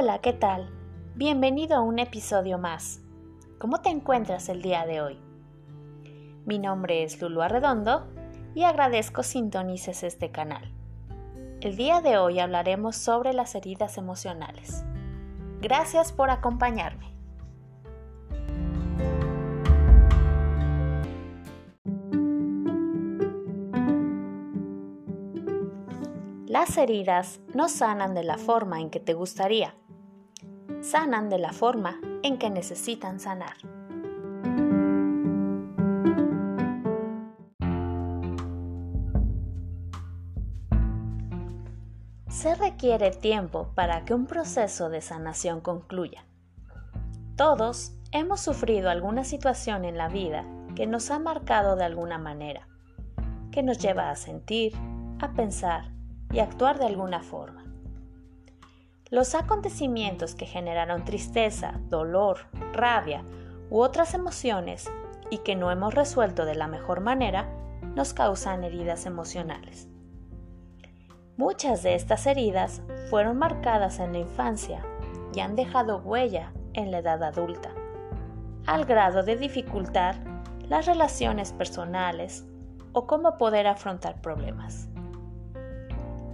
Hola, ¿qué tal? Bienvenido a un episodio más. ¿Cómo te encuentras el día de hoy? Mi nombre es Lulu Arredondo y agradezco sintonices este canal. El día de hoy hablaremos sobre las heridas emocionales. Gracias por acompañarme. Las heridas no sanan de la forma en que te gustaría, sanan de la forma en que necesitan sanar. Se requiere tiempo para que un proceso de sanación concluya. Todos hemos sufrido alguna situación en la vida que nos ha marcado de alguna manera, que nos lleva a sentir, a pensar, y actuar de alguna forma. Los acontecimientos que generaron tristeza, dolor, rabia u otras emociones y que no hemos resuelto de la mejor manera nos causan heridas emocionales. Muchas de estas heridas fueron marcadas en la infancia y han dejado huella en la edad adulta, al grado de dificultar las relaciones personales o cómo poder afrontar problemas.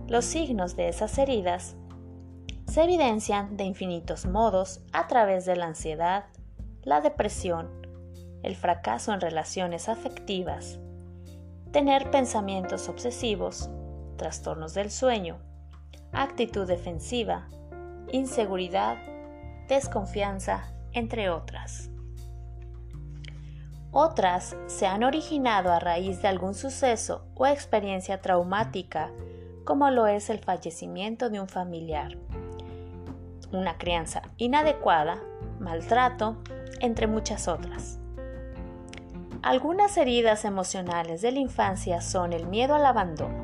Los signos de esas heridas se evidencian de infinitos modos a través de la ansiedad, la depresión, el fracaso en relaciones afectivas, tener pensamientos obsesivos, trastornos del sueño, actitud defensiva, inseguridad, desconfianza, entre otras. Otras se han originado a raíz de algún suceso o experiencia traumática como lo es el fallecimiento de un familiar, una crianza inadecuada, maltrato, entre muchas otras. Algunas heridas emocionales de la infancia son el miedo al abandono.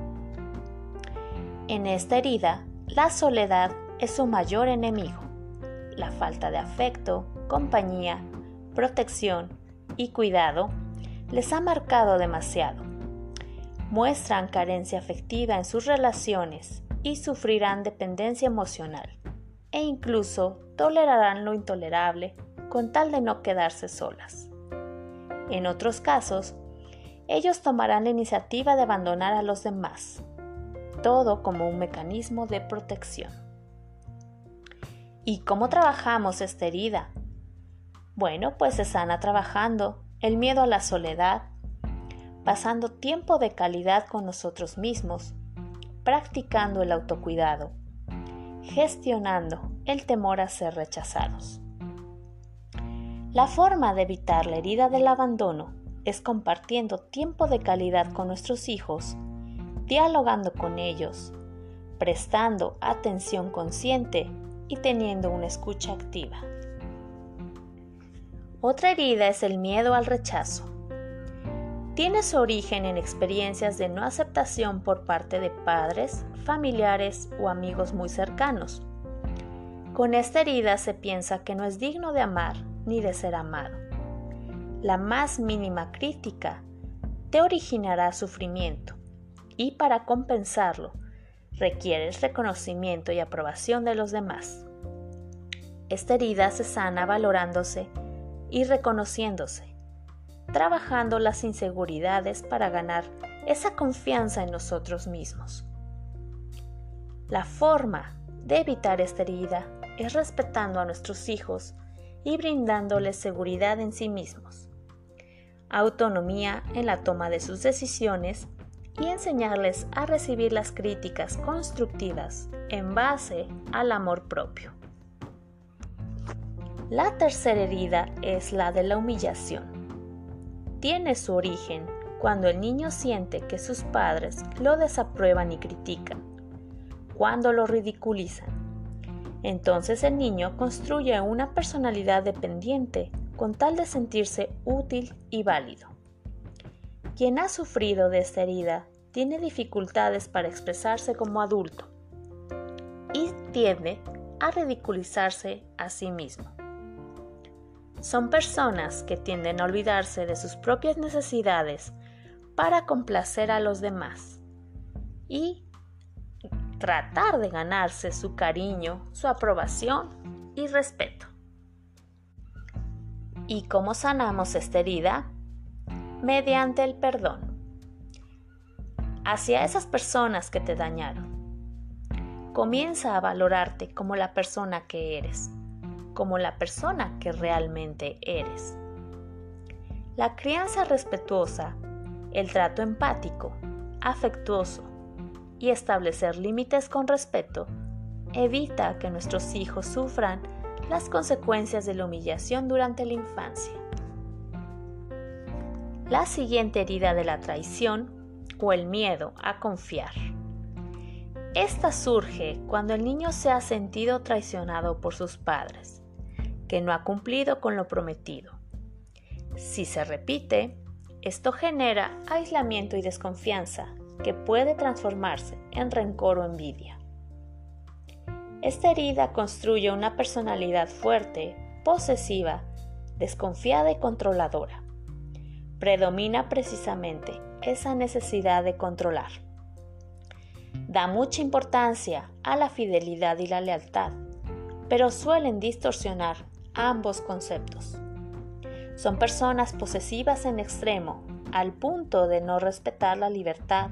En esta herida, la soledad es su mayor enemigo. La falta de afecto, compañía, protección y cuidado les ha marcado demasiado muestran carencia afectiva en sus relaciones y sufrirán dependencia emocional e incluso tolerarán lo intolerable con tal de no quedarse solas. En otros casos, ellos tomarán la iniciativa de abandonar a los demás, todo como un mecanismo de protección. ¿Y cómo trabajamos esta herida? Bueno, pues se sana trabajando el miedo a la soledad, pasando tiempo de calidad con nosotros mismos, practicando el autocuidado, gestionando el temor a ser rechazados. La forma de evitar la herida del abandono es compartiendo tiempo de calidad con nuestros hijos, dialogando con ellos, prestando atención consciente y teniendo una escucha activa. Otra herida es el miedo al rechazo tiene su origen en experiencias de no aceptación por parte de padres, familiares o amigos muy cercanos. Con esta herida se piensa que no es digno de amar ni de ser amado. La más mínima crítica te originará sufrimiento y para compensarlo requieres reconocimiento y aprobación de los demás. Esta herida se sana valorándose y reconociéndose trabajando las inseguridades para ganar esa confianza en nosotros mismos. La forma de evitar esta herida es respetando a nuestros hijos y brindándoles seguridad en sí mismos, autonomía en la toma de sus decisiones y enseñarles a recibir las críticas constructivas en base al amor propio. La tercera herida es la de la humillación tiene su origen cuando el niño siente que sus padres lo desaprueban y critican, cuando lo ridiculizan. Entonces el niño construye una personalidad dependiente con tal de sentirse útil y válido. Quien ha sufrido de esta herida tiene dificultades para expresarse como adulto y tiende a ridiculizarse a sí mismo. Son personas que tienden a olvidarse de sus propias necesidades para complacer a los demás y tratar de ganarse su cariño, su aprobación y respeto. ¿Y cómo sanamos esta herida? Mediante el perdón. Hacia esas personas que te dañaron. Comienza a valorarte como la persona que eres, como la persona que realmente eres. La crianza respetuosa, el trato empático, afectuoso y establecer límites con respeto evita que nuestros hijos sufran las consecuencias de la humillación durante la infancia. La siguiente herida de la traición o el miedo a confiar. Esta surge cuando el niño se ha sentido traicionado por sus padres, que no ha cumplido con lo prometido. Si se repite, esto genera aislamiento y desconfianza que puede transformarse en rencor o envidia. Esta herida construye una personalidad fuerte, posesiva, desconfiada y controladora. Predomina precisamente esa necesidad de controlar. Da mucha importancia a la fidelidad y la lealtad, pero suelen distorsionar ambos conceptos. Son personas posesivas en extremo, al punto de no respetar la libertad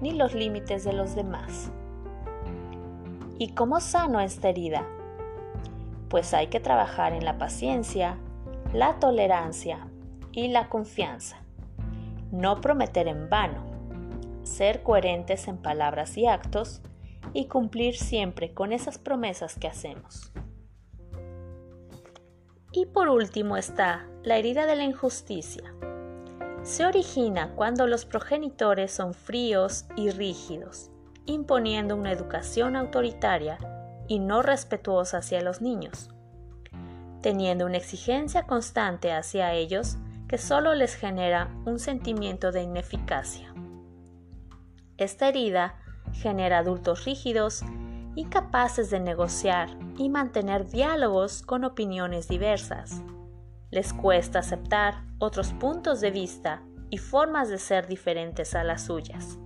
ni los límites de los demás. ¿Y cómo sano esta herida? Pues hay que trabajar en la paciencia, la tolerancia y la confianza. No prometer en vano, ser coherentes en palabras y actos y cumplir siempre con esas promesas que hacemos. Y por último está la herida de la injusticia. Se origina cuando los progenitores son fríos y rígidos imponiendo una educación autoritaria y no respetuosa hacia los niños, teniendo una exigencia constante hacia ellos que solo les genera un sentimiento de ineficacia. Esta herida genera adultos rígidos, incapaces de negociar y mantener diálogos con opiniones diversas. Les cuesta aceptar otros puntos de vista y formas de ser diferentes a las suyas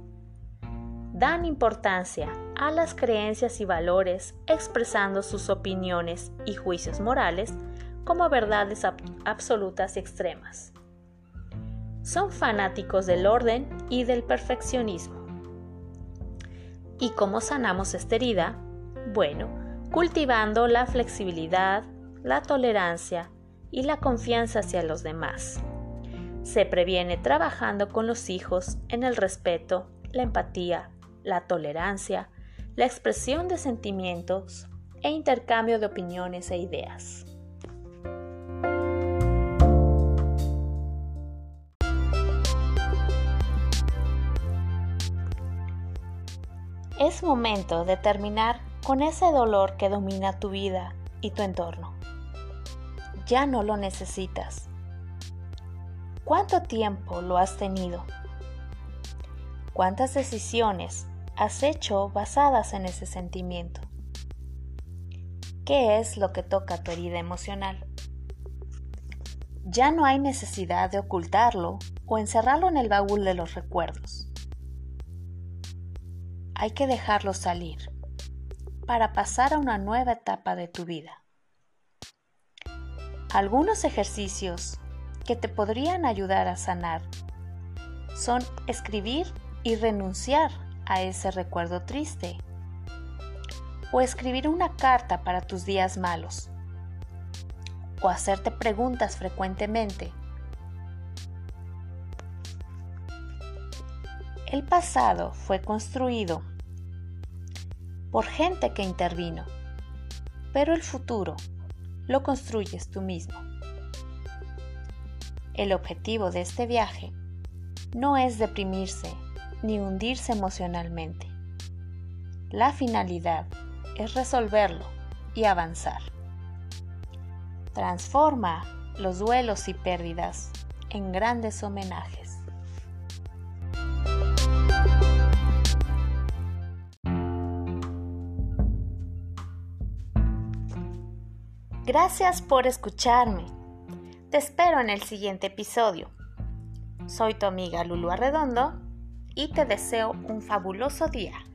dan importancia a las creencias y valores expresando sus opiniones y juicios morales como verdades absolutas y extremas. Son fanáticos del orden y del perfeccionismo. ¿Y cómo sanamos esta herida? Bueno, cultivando la flexibilidad, la tolerancia y la confianza hacia los demás. Se previene trabajando con los hijos en el respeto, la empatía, la tolerancia, la expresión de sentimientos e intercambio de opiniones e ideas. Es momento de terminar con ese dolor que domina tu vida y tu entorno. Ya no lo necesitas. ¿Cuánto tiempo lo has tenido? ¿Cuántas decisiones has hecho basadas en ese sentimiento? ¿Qué es lo que toca tu herida emocional? Ya no hay necesidad de ocultarlo o encerrarlo en el baúl de los recuerdos. Hay que dejarlo salir para pasar a una nueva etapa de tu vida. Algunos ejercicios que te podrían ayudar a sanar son escribir y renunciar a ese recuerdo triste. O escribir una carta para tus días malos. O hacerte preguntas frecuentemente. El pasado fue construido por gente que intervino, pero el futuro lo construyes tú mismo. El objetivo de este viaje no es deprimirse ni hundirse emocionalmente. La finalidad es resolverlo y avanzar. Transforma los duelos y pérdidas en grandes homenajes. Gracias por escucharme. Te espero en el siguiente episodio. Soy tu amiga Lulu Arredondo y te deseo un fabuloso día.